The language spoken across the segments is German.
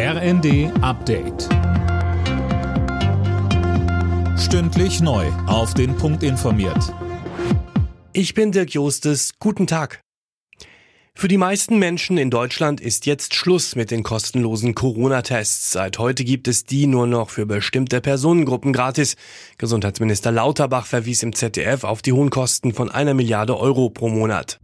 RND Update. Stündlich neu. Auf den Punkt informiert. Ich bin Dirk Jostes. Guten Tag. Für die meisten Menschen in Deutschland ist jetzt Schluss mit den kostenlosen Corona-Tests. Seit heute gibt es die nur noch für bestimmte Personengruppen gratis. Gesundheitsminister Lauterbach verwies im ZDF auf die hohen Kosten von einer Milliarde Euro pro Monat.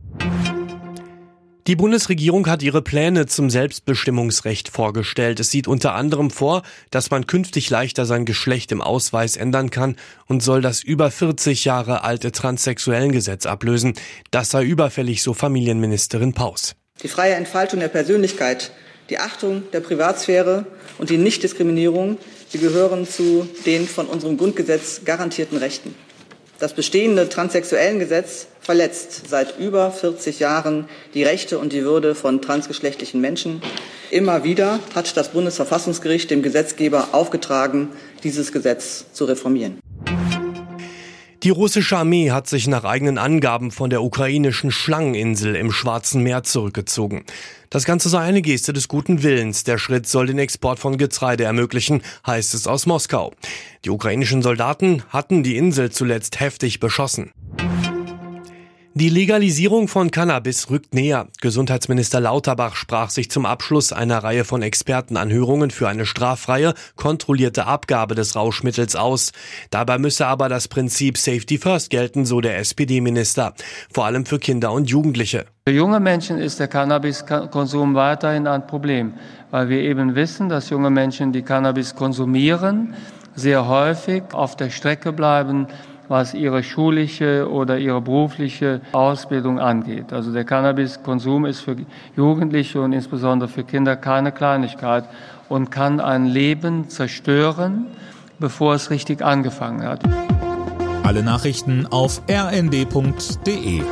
Die Bundesregierung hat ihre Pläne zum Selbstbestimmungsrecht vorgestellt. Es sieht unter anderem vor, dass man künftig leichter sein Geschlecht im Ausweis ändern kann und soll das über 40 Jahre alte Transsexuellengesetz ablösen. Das sei überfällig, so Familienministerin Paus. Die freie Entfaltung der Persönlichkeit, die Achtung der Privatsphäre und die Nichtdiskriminierung, sie gehören zu den von unserem Grundgesetz garantierten Rechten. Das bestehende Transsexuellengesetz verletzt seit über 40 Jahren die Rechte und die Würde von transgeschlechtlichen Menschen. Immer wieder hat das Bundesverfassungsgericht dem Gesetzgeber aufgetragen, dieses Gesetz zu reformieren. Die russische Armee hat sich nach eigenen Angaben von der ukrainischen Schlangeninsel im Schwarzen Meer zurückgezogen. Das Ganze sei eine Geste des guten Willens. Der Schritt soll den Export von Getreide ermöglichen, heißt es aus Moskau. Die ukrainischen Soldaten hatten die Insel zuletzt heftig beschossen. Die Legalisierung von Cannabis rückt näher. Gesundheitsminister Lauterbach sprach sich zum Abschluss einer Reihe von Expertenanhörungen für eine straffreie, kontrollierte Abgabe des Rauschmittels aus. Dabei müsse aber das Prinzip Safety First gelten, so der SPD-Minister. Vor allem für Kinder und Jugendliche. Für junge Menschen ist der Cannabiskonsum weiterhin ein Problem, weil wir eben wissen, dass junge Menschen, die Cannabis konsumieren, sehr häufig auf der Strecke bleiben, was ihre schulische oder ihre berufliche Ausbildung angeht. Also der Cannabiskonsum ist für Jugendliche und insbesondere für Kinder keine Kleinigkeit und kann ein Leben zerstören, bevor es richtig angefangen hat. Alle Nachrichten auf rnd.de